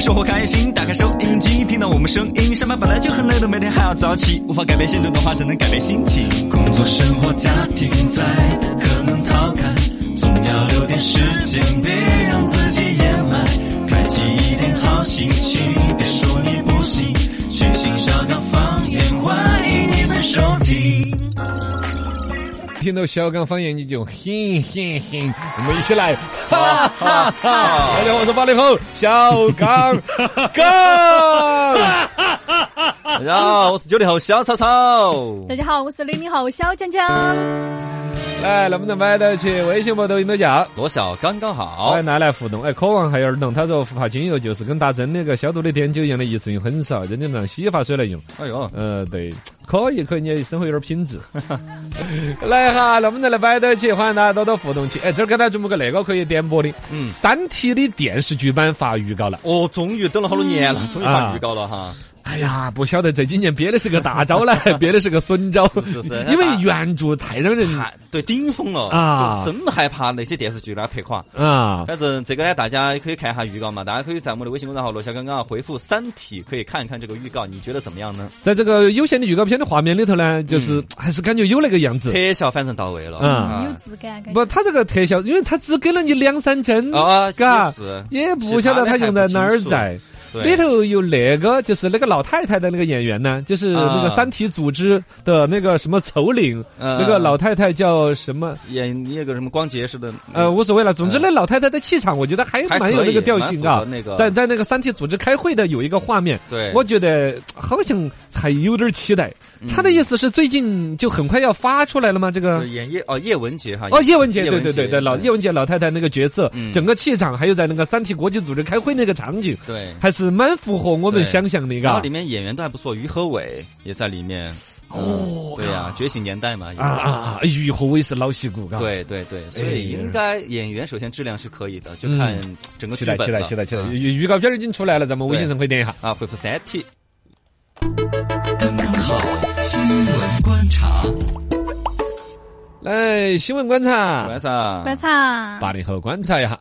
生活开心，打开收音机，听到我们声音。上班本来就很累的，每天还要早起，无法改变现状的话，只能改变心情。工作、生活、家庭在，可能逃开，总要留点时间，别让自己掩埋。开启一点好心情，别说你不行。全新小刚方言，欢迎你们收听。听到小刚方言你就嘿嘿嘿，我们一起来，哈哈哈！大家好，我是八零后小刚刚。大家好，我是九零后小草草。大家好，我是零零后小江江。来，能不能买到起？微信博抖音都叫罗小刚刚好哎，。拿来互动。哎，渴望还有儿童，他说护发精油就是跟打针那个消毒的碘酒一样的一次性很少，真的当洗发水来用。哎呦，呃，对，可以，可以，你生活有点品质。来哈，能不能来摆到起？欢迎大家多多互动起。哎，这儿给大家准备个那个可以点播的，嗯《三体》的电视剧版发预告了。哦，终于等了好多年了，终于发啊预告了哈。哎呀，不晓得这几年憋的是个大招呢，憋的是个损招，是是因为原著太让人太对顶峰了啊。就生害怕那些电视剧给他拍垮。啊，反正这个呢，大家可以看一下预告嘛，大家可以在我们的微信公众号“罗小刚刚”回复“三体”，可以看一看这个预告，你觉得怎么样呢？在这个有限的预告片的画面里头呢，就是还是感觉有那个样子。特效反正到位了，嗯有啊质感，不，它这个特效，因为它只给了你两三帧，啊，嘎也不晓得它用在哪儿在。对里头有那个，就是那个老太太的那个演员呢，就是那个啊三体组织的那个什么首领，嗯那个老太太叫什么？演那个什么光洁似的，呃，无所谓了。总之，那老太太的气场，我觉得还蛮有那个调性啊。那个在在那个三体组织开会的有一个画面，对，我觉得好像还有点期待。他的意思是最近就很快要发出来了吗？这个演叶哦叶文洁哈，哦，叶文洁，叶文洁对对对对，老叶文洁老太太那个角色，嗯整个气场，还有在那个三体国际组织开会那个场景，对。还是蛮符合我们想象的，嘎然后里。面演员都还不错，于和伟也在里面。哦对呀，觉醒年代嘛。啊啊啊！于和伟是老戏骨，嘎。，对对对，所以应该演员首先质量是可以的，就嗯看整个期待期待期待期待！啊预预告片已经出来了，咱们微信上可以点一下。啊，回复三 T。刚刚好，新闻观察。来，新闻观察观察观察。八零后观察一下。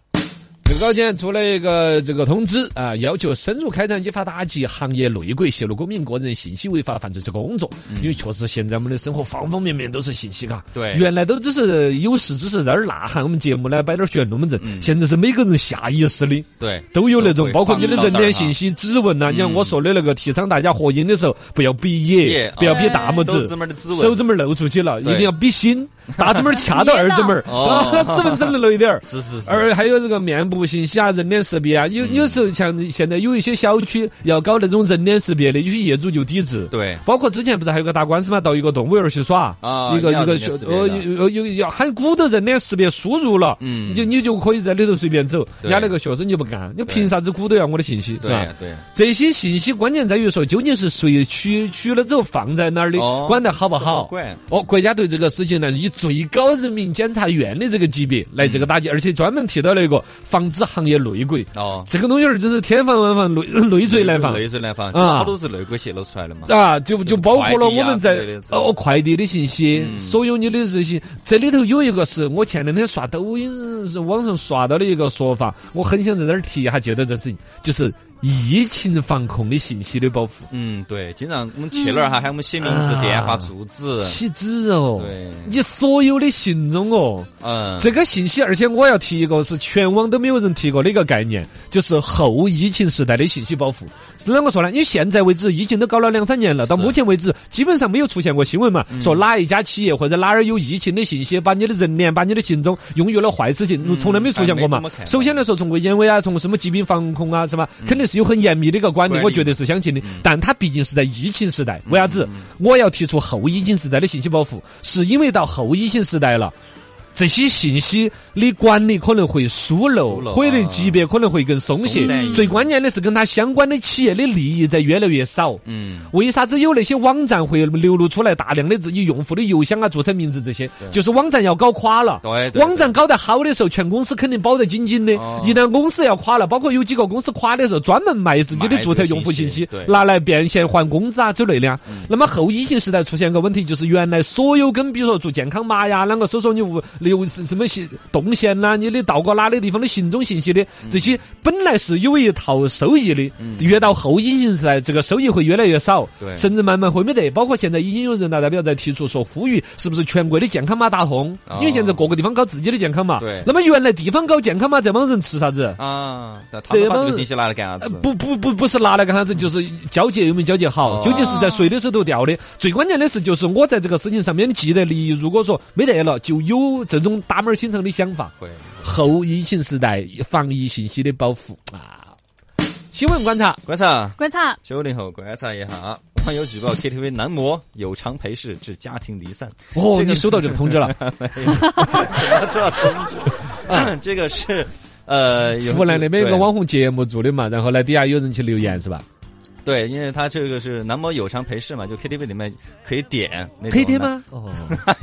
最高检出了一个这个通知啊，要求深入开展依法打击行业内鬼泄露公民个人信息违法犯罪之工作。因为确实现在我们的生活方方面面都是信息，嘎。对原来都只是有事只是在那儿呐喊，我们节目呢摆点玄龙门阵。现在是每个人下意识的对都有那种，包括你的人脸信息、指纹呐。你像我说的那个，提倡大家合影的时候不要比耶耶，不要比大拇手指，手指拇儿露出去了，一定要比心，大指拇儿掐到二指拇儿，哦指纹整得露一点儿。是是是，而还有这个面部信息啊、人脸识别啊，有嗯有时候像现在有一些小区要搞那种人脸识别的，有些业主就抵制。对。包括之前不是还有个打官司嘛，到一个动物园儿去耍，啊一个一个要人脸识别呃有有有喊鼓捣人脸识别输入了，嗯。你就你就可以在里头随便走，对。人家那个学生就不干，你凭啥子鼓捣要我的信息是吧？对？对，这些信息关键在于说，究竟是谁取取了之后放在哪儿的，哦。管得好不好？管哦，国家对这个事情呢，以最高人民检察院的这个级别来这个打击，而且专门提到了一个防止行业内鬼。哦，这个东西儿真是天防万防，内内罪难防内罪难防，啊好多是内鬼泄露出来的嘛。啊！就就包括了我们在哦快递的信息，嗯所有你的这些，这里头有一个是我前两天刷抖音是网上刷到的一个说法，我很想在这儿提一下，就到这事情，就是疫情防控的信息的保护。嗯，对，经常我们去哪儿哈，喊我们写名字、啊电话、住址。起址哦，对你所有的行踪哦，嗯，这个信息，而且我要提一个是全网都没有人提过的一个概念，就是后疫情时代的信息保护。啷个说呢？因为现在为止，疫情都搞了两三年了，到目前为止，基本上没有出现过新闻嘛，说哪一家企业或者哪儿有疫情的信息，把你的人脸、把你的行踪用于了坏事情，从来没出现过嘛首先来说，从卫健委啊，从什么疾病防控啊，是吧？肯定是有很严密的一个管理，我绝对是相信的。但它毕竟是在疫情时代，为啥子我要提出后疫情时代的信息保护？是因为到后疫情时代了。这些信息的管理可能会疏漏或者啊级别可能会更松懈。最关键的是跟它相关的企业的利益在越来越少。嗯，为啥子有那些网站会流露出来大量的自己用户的邮箱啊、注册名字这些？就是网站要搞垮了。对对网站搞得好的时候，全公司肯定保得紧紧的哦。一旦公司要垮了，包括有几个公司垮的时候，专门卖自己的注册用户信息拿来变现还工资啊之类的啊。那么后疫情时代出现个问题，就是原来所有跟比如说做健康码呀、啷个搜索你物流什么行动线呐、你的到过哪里地方的行踪信息的这些，本来是有一套收益的，嗯越到后隐形时代，这个收益会越来越少，对甚至慢慢会没得。包括现在已经有人大代表在提出说，呼吁是不是全国的健康码打通？哦因为现在各个地方搞自己的健康码，对那么原来地方搞健康码，这帮人吃啥子？啊，这个信息拿来干啥子？呃不不不不是拿来干啥子，就是交接有没有交接好，哦究竟是在谁的手头掉的？最关键的是，就是我在这个事情上面的既得利益，如果说没得了，就有这种打门儿形成的想法。会后疫情时代防疫信息的保护啊。新闻观察，观察观察，九零后观察一下，网友举报 KTV 男模有偿陪侍致家庭离散。哦，这个你收到这个通知了？什么叫通知？啊，这个是呃，湖南那边有个网红节目做的嘛，然后呢底下有人去留言是吧？对，因为他这个是男模有偿陪侍嘛，就 KTV 里面可以点那种可以点？吗？哦，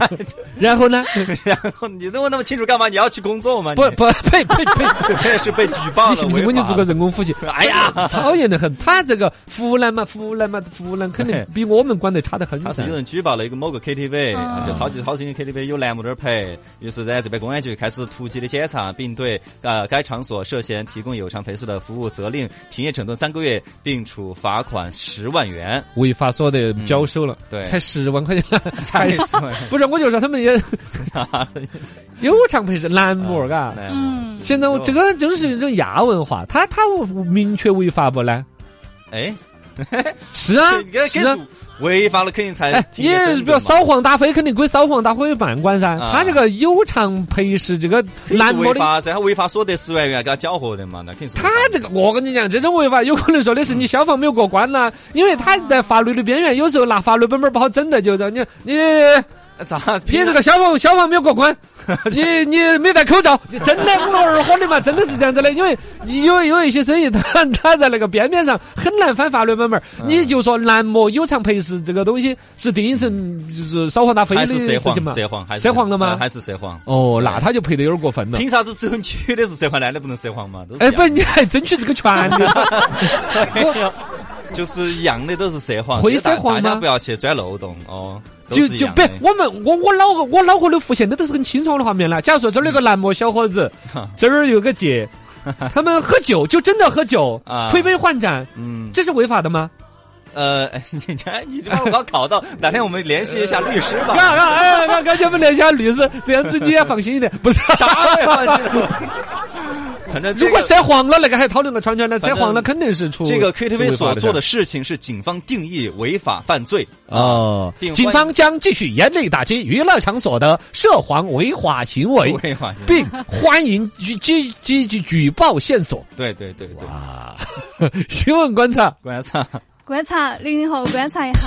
然后呢？然后你问那么清楚干嘛？你要去工作吗？不不，呸呸呸！你也 是被举报了，你信不信我就做个人工呼吸？哎呀，讨厌的很。他这个湖南嘛，湖南嘛，湖南肯定比我们管得差得很噻他是有。人举报了一个某个 KTV，、嗯就超级好声音 KTV 有栏目那儿陪，于是在这边公安局开始突击的检查，并对呃该场所涉嫌提供有偿陪侍的服务责令停业整顿三个月，并处罚款十万元。违法所得交收了，对。才十万块钱，才十万。不是，我就说他们也 有偿陪是男模，嘎。嗯，现在我这个就是一种亚文化，他他明确违法不呢？哎，是啊这，个是啊。违法了肯定才你比如扫黄打非，肯定归扫黄打非办管噻。啊。他这个有偿陪侍这个男模的，违法噻，他违法所得十万元给他缴获的嘛，那肯定是他这个我跟你讲，这种违法有可能说的是你消防没有过关呐，因为他在法律的边缘，有时候拿法律本本不好整的，就让你你咋你这个消防消防没有过关，你你没戴口罩，你真的不二火的嘛，真的是这样子的。因为你有有一些生意，他他在那个边边上很难翻法律本本儿。嗯你就说男模有偿陪侍这个东西是定义成就是扫黄打非的还是涉黄事情嘛？涉黄还是涉黄了吗呃还是涉黄？哦，那他就赔的有点过分了。凭啥子只有女的是涉黄，男的不能涉黄嘛？哎，不，你还争取这个权利？就是一样的都是涉黄，会这个大涉黄吗大家不要去钻漏洞哦。都就就别我们我我脑我脑壳里浮现的都是很清爽的画面了。假如说这儿有个男模小伙子，这儿有个姐，他们喝酒就真的喝酒啊，推杯换盏，嗯这是违法的吗？呃，哎你你你这把我搞考到，哪天我们联系一下律师吧。啊啊哎，感感觉我们联系下律师，这样子你也放心一点。不是，啥也放心了。反正这如果个涉黄了，那个还讨论个圈圈呢。涉黄了肯定是出这个 KTV 所做的事情是警方定义违法犯罪哦，警方将继续严厉打击娱乐场所的涉黄违法行为，违法行为。并欢迎举举举举举报线索。对对对对，啊，新闻观察。观察观察零零后观察一下，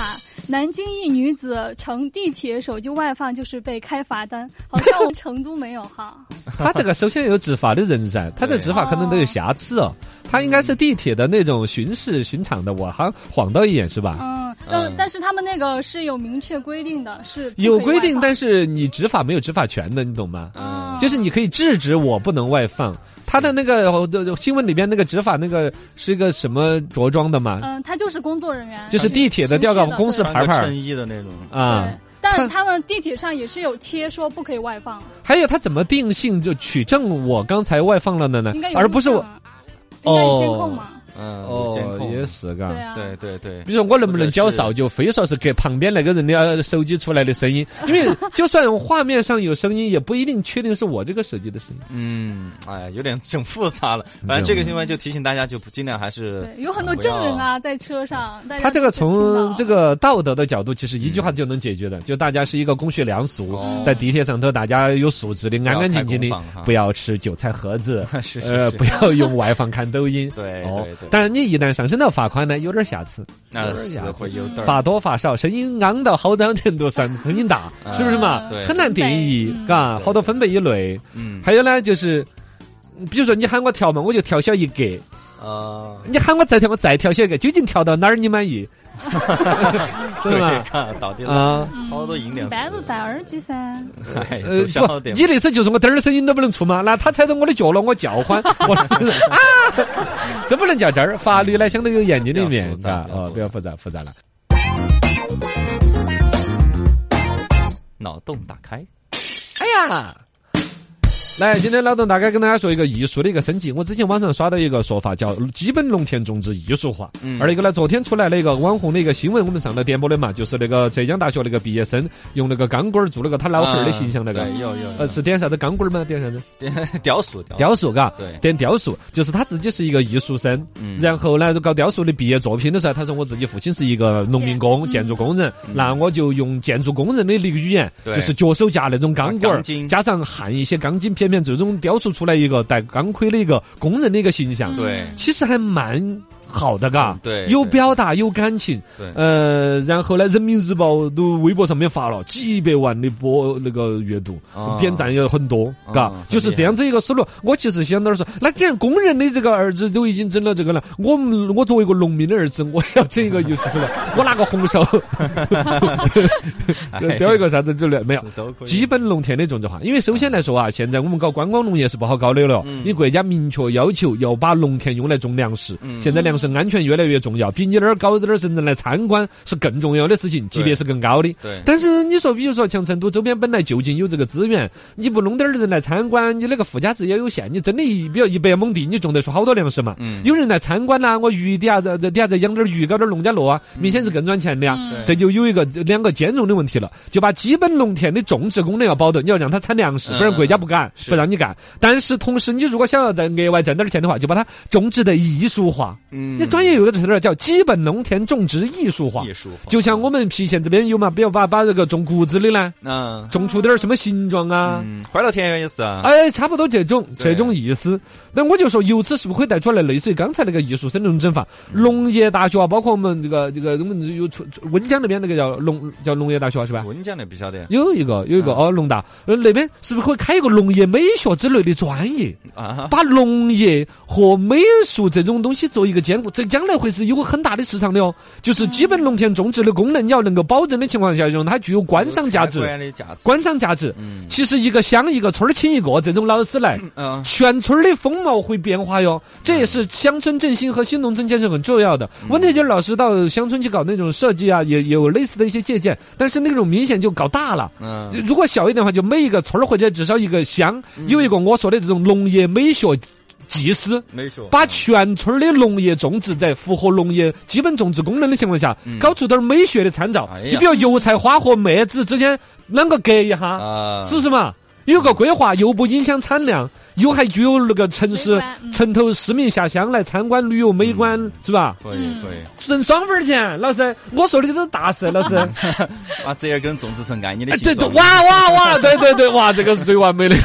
南京一女子乘地铁手机外放就是被开罚单，好像我们成都没有哈。他这个首先有执法的人噻，他这执法可能都有瑕疵哦。他应该是地铁的那种巡视巡场的，我好像晃到一眼是吧？嗯，嗯嗯，但是他们那个是有明确规定的，是有规定，但是你执法没有执法权的，你懂吗？嗯，就是你可以制止我不能外放。他的那个呃新闻里边那个执法那个是一个什么着装的嘛？嗯，他就是工作人员，就是地铁的巡吊个公司牌牌儿衬衣的那种啊对。但他他们地铁上也是有贴说不可以外放，还有他怎么定性就取证我刚才外放了的呢应该？有而不是我录像啊应该有监控嘛？嗯，哦，也是嘎。对啊，对对对。比如说我能不能缴哨，就非说是隔旁边那个人的呃手机出来的声音，因为就算画面上有声音，也不一定确定是我这个手机的声音。嗯，哎，有点整复杂了。反正这个新闻就提醒大家，就不尽量还是对，有很多证人啊在车上，他这个从这个道德的角度，其实一句话就能解决的，就大家是一个公序良俗哦，在地铁上头大家有素质的、安安静静的不要吃韭菜盒子 是是呃，不要用外放看抖音。对哦。对对，当然你一旦上升到罚款呢，有点瑕疵，那是会有点儿罚多罚少，声音昂到好大程度算声音大，啊是不是嘛？对。很难定义嘎，好多分贝以内。嗯。还有呢，就是比如说你喊我调嘛，我就调小一格；啊，你喊我再调，我再调小一个，究竟调到哪儿你满意？对对吧？看到底，啊，好多音量一般都戴耳机噻。哎，不，你的意思就是我点儿声音都不能出吗？那他踩到我的脚了，我叫唤，我 啊，这不能叫这儿。法律呢，相对有严谨的一面比，较复杂嘎，哦，比比较较复杂，复杂了。脑洞打开。哎呀，来，今天老邓大概跟大家说一个艺术的一个升级。我之前网上刷到一个说法，叫基本农田种植艺术化。嗯。而一个呢，昨天出来了一个网红的一个新闻，我们上了点播的嘛，就是那个浙江大学那个毕业生用那个钢管儿做了个他老汉儿的形象，那个。对，有有呃是点啥子？钢管儿吗？点啥子？雕塑雕雕塑，嘎，对。点雕塑，就是他自己是一个艺术生，嗯。然后呢，就搞雕塑的毕业作品的时候，他说我自己父亲是一个农民工、建筑工人，那我就用建筑工人的那个语言，对。就是脚手架那种钢管儿，加上焊一些钢筋片片，最终雕塑出来一个带钢盔的一个工人的一个形象，对其实还蛮。好的，嘎。嗯，对有表达，有感情，对。呃，然后呢，人民日报都微博上面发了几百万的播那个阅读，哦点赞也很多，嘎，就是这样子一个思路。我其实想到说，那既然工人的这个儿子都已经整了这个了，我们我作为一个农民的儿子，我也要整一个就是出来，我拿个红烧，雕一个啥子之类没有。基本农田的种植化，因为首先来说啊，现在我们搞观光农业是不好搞的了，因为国家明确要求要把农田用来种粮食。嗯。现在粮食安全越来越重要，比你那儿搞点儿甚至来参观是更重要的事情，级别是更高的。对但是你说，比如说像成都周边本来就近有这个资源，你不弄点儿人来参观，你那个附加值也有限。你真的一比如一百亩地，你种得出好多粮食嘛？嗯有人来参观呐、我鱼底下这这底下再养点儿鱼，搞点儿农家乐啊，明显是更赚钱的呀。嗯这就有一个两个兼容的问题了，就把基本农田的种植功能要保证，你要让它产粮食，嗯不然国家不干，是不让你干。但是同时，你如果想要再额外挣点儿钱的话，就把它种植的艺术化。嗯你专业有个词儿叫基本农田种植艺术化。艺术化。就像我们郫县这边有嘛，比如把把这个种谷子的呢，嗯。种出点儿什么形状啊，嗯，欢乐田园也是啊，哎，差不多这种这种意思。那我就说，由此是不是可以带出来类似于刚才那个艺术生那种整法？农业大学啊，包括我们这个这个我们有出温江那边那个叫农叫农业大学是吧？温江的不晓得有一个有一个嗯。哦，农大，呃那边是不是可以开一个农业美学之类的专业，啊，把农业和美术这种东西做一个兼顾？这将来会是有很大的市场的哦。就是基本农田种植的功能，你要能够保证的情况下，用它具有观赏价值。观赏价值，嗯其实一个乡一个村儿请一个这种老师来，嗯全村儿的风貌会变化哟，这也是乡村振兴和新农村建设很重要的。问题就是老师到乡村去搞那种设计啊，也也有类似的一些借鉴，但是那种明显就搞大了。嗯如果小一点的话，就每一个村儿或者至少一个乡有一个我说的这种农业美学技师。美学把全村儿的农业种植在符合农业基本种植功能的情况下，搞出点儿美学的参照哎，就比如油菜花和麦子之间啷个隔一下，啊，是不是嘛？有个规划，又不影响产量，又还具有那个城市嗯城头市民下乡来参观旅游美观，是吧？可以可以，挣双份儿钱，老师，我说的这都是大事，老师。把折耳根种植成爱你的哎，对对，哇哇哇，对对对，哇，这个是最完美的。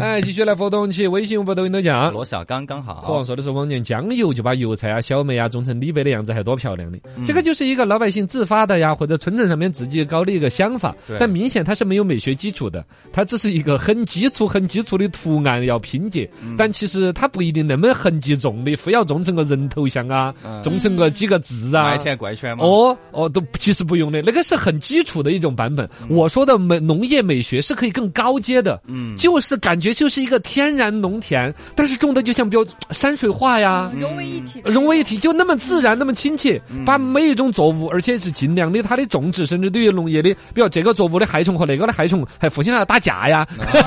哎，继续来互动起，微信、微博、抖音都讲。罗小刚刚何好王，说的是往年江油就把油菜啊、小麦啊种成李白的样子，还多漂亮的。嗯。这个就是一个老百姓自发的呀，或者村镇上面自己搞的一个想法，但明显它是没有美学基础的，它只是一个很基础、很基础的图案要拼接，嗯。但其实它不一定那么痕迹重的，非要种成个人头像啊，嗯。种成个几个字啊。麦。田怪圈嘛，哦哦，都其实不用的，那个是很基础的一种版本。我说的美农业美学是可以更高阶的，嗯。就是感觉就是一个天然农田，但是种的就像比较 山水画呀。融为一体，融为一体，就那么自然，那么亲切，把每一种作物，而且是尽量的它的种植，甚至对于农业的，比如这个作物的害虫和那个的害虫，还互相要打架呀，是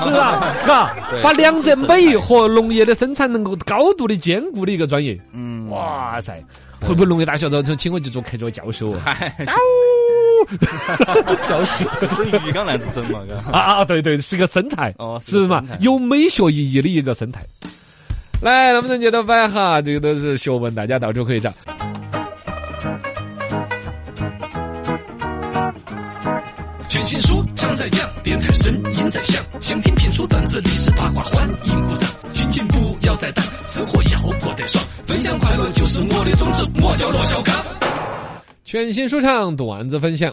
吧？把两者美和农业的生产能够高度的兼顾的一个专业。嗯，哇塞！会不会农业大学到时候请我去做客座教授啊？嗨，教授整鱼缸那样子整嘛，嘎，啊啊！对对，是个生态，哦是是嘛？有美学意义的一个生态。来，能不能接着摆哈？这个都是学问，大家到处可以找。全新书将在讲，电台声音在响，想听评书段子、历史八卦，欢迎鼓掌。心情不要再淡，生活要过得爽，分享快乐就是我的宗旨，我叫罗小刚。全新说唱段子分享，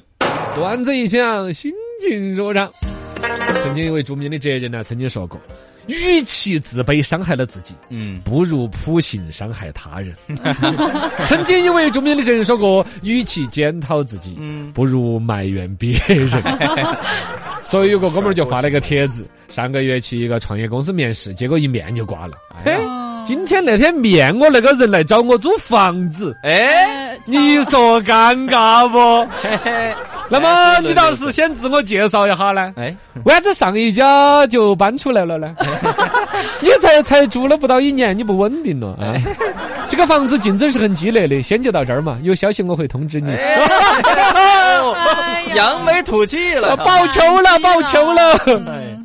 段子一响，心情舒畅。曾经一位著名的哲人呢，曾经说过：“与其自卑伤害了自己，嗯，不如普信伤害他人。”曾经一位著名的哲人说过：“与其检讨自己，嗯不如埋怨别人。”所以有个哥们儿就发了一个帖子，上个月去一个创业公司面试，结果一面就挂了。哎今天那天面我那个人来找我租房子，哎，呃你说尴尬不？嘿嘿，那么你倒是先自我介绍一下呢？哎，为啥子上一家就搬出来了呢？你才才住了不到一年，你不稳定了啊？这个房子竞争是很激烈的，先就到这儿嘛。有消息我会通知你。扬眉吐气了，报仇了，报仇了！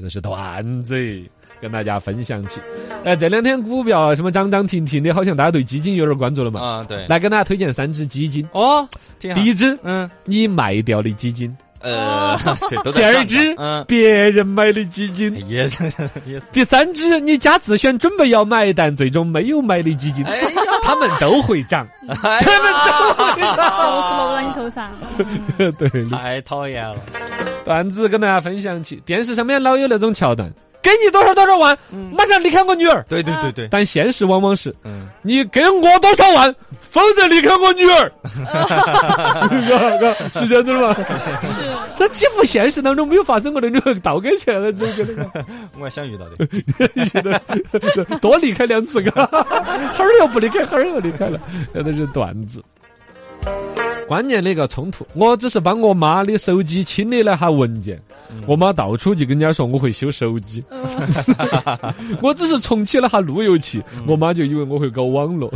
嗯这都是段子，跟大家分享起。哎，这两天股票啊，什么涨涨停停的，好像大家对基金有点关注了嘛。啊，对，来跟大家推荐三只基金。哦，第一只，嗯，你卖掉的基金；呃，第二只，嗯，别人买的基金；也是 也是，第三只，你家自选准备要买但最终没有买的基金。哎，他们都会涨，哎他们都会涨就是涨。落到你头上。对的。太讨厌了，段子跟大家分享起，电视上面老有那种桥段，给你多少多少万，马上离开我女儿。对对对对，但现实往往是，嗯，你给我多少万，否则离开我女儿。是这样子的吗？是，那几乎现实当中没有发生过那种倒给钱的这个那个。我还想遇到的，多离开两次，嘎，哈儿又不离开，哈儿又离开了，这都是段子。关键的一个冲突，我只是帮我妈的手机清理了下文件，我妈到处就跟人家说我会修手机，呃 我只是重启了下路由器，我妈就以为我会搞网络，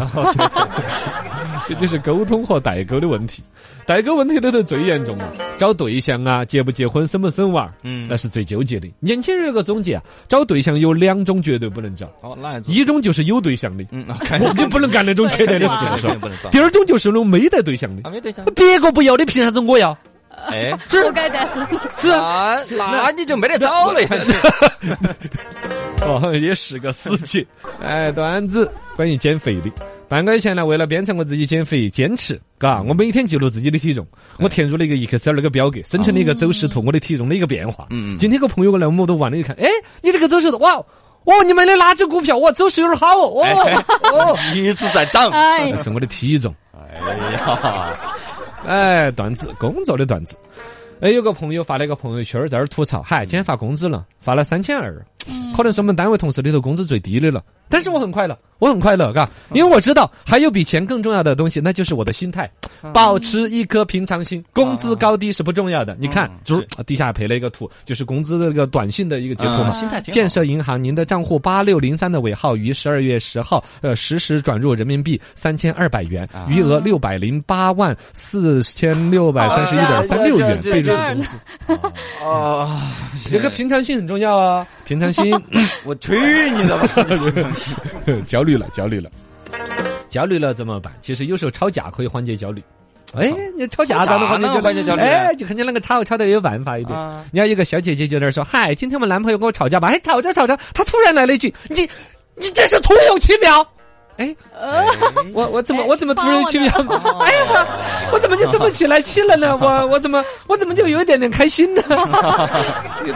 这就是沟通和代沟的问题。代沟问题里头最严重了，找对象啊，结不结婚，生不生娃儿，嗯那是最纠结的。年轻人有个总结啊，找对象有两种绝对不能找，哦，哪一种？一种就是有对象的，嗯，看我就不能干那种缺德的事情，是吧？不能找，第二种就是那种没得对象的啊，，没对象，别个不要的，凭啥子我要？哎，活该单身。是啊，那那你就没得找了呀，哦，也是个死结。哎，段子关于减肥的。半个月前呢，为了鞭策我自己减肥，坚持，嘎，我每天记录自己的体重，我填入了一个 Excel 那个表格，生成了一个走势图，我的体重的一个变化。嗯嗯今天个朋友过来，我们都玩了一看，哎，你这个走势图，哇，哦，你买的哪只股票？哇，走势有点好哦，哦，哦，一直在涨，哎那，是我的体重。哎呀，哎，段子，工作的段子。哎，有个朋友发了一个朋友圈，在那儿吐槽，嗨，今天发工资了，发了三千二，可能是我们单位同事里头工资最低的了。但是我很快乐，我很快乐，嘎，因为我知道还有比钱更重要的东西，那就是我的心态，保持一颗平常心。工资高低是不重要的。你看嗯，就是底下配了一个图，就是工资的那个短信的一个截图嘛嗯。心态挺好建设银行，您的账户八六零三的尾号于十二月十号，呃，实时转入人民币三千二百元，啊余额六百零八万四千六百三十一点三六元，这备注是工资。哦，这个平常心很重要啊，平常心。我去你的吧！焦虑了，焦虑了，焦虑了怎么办？其实有时候吵架可以缓解焦虑。哎，你吵架咋能缓解焦虑？缓解焦虑哎，就看你两个吵，吵得有办法一点。啊人家有个小姐姐就在那说：“嗨，今天我们男朋友跟我吵架吧？哎，吵着吵着，他突然来了一句：‘你你这是徒有其表。’哎，呃，我我怎么哎我怎么突然有其表？哦哎呀，我我怎么就这么起来气了呢？我我怎么我怎么就有一点点开心呢？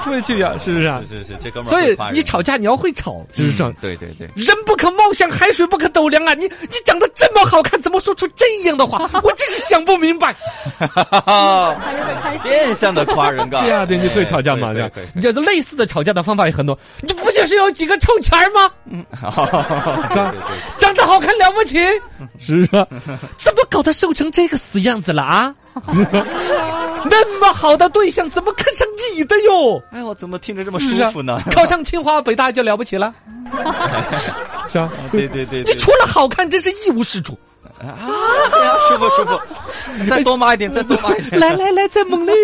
突有其表是不是啊？是是是，这哥们儿所以你吵架你要会吵，是不是对对对，人不可貌相，海水不可斗量啊！你你长得这么好看，怎么说出这样的话？我真是想不明白。还有点开心。变相的夸人嘎。对啊，对，你会吵架吗，对？你就是类似的吵架的方法也很多。你不就是有几个臭钱儿吗？对对对，长得好看了不起，是啊？怎么搞得瘦成这个死样子了啊？那么好的对象，怎么看上你的哟？哎，我怎么听着这么舒服呢？考上清华北大就了不起了，是啊？对对对，你除了好看，真是一无是处。啊，舒服舒服，再多骂一点，再多骂一点。来来来，再猛烈！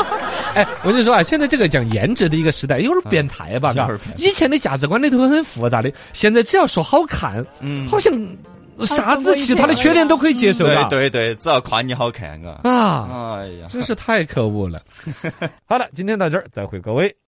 哎，我跟你说啊，现在这个讲颜值的一个时代，有点变态吧？以前的价值观里头很复杂的，现在只要说好看，嗯好像啥子其他的缺点都可以接受对。对对，只要夸你好看啊。啊，哎呀，真是太可恶了。好了，今天到这儿，再会各位。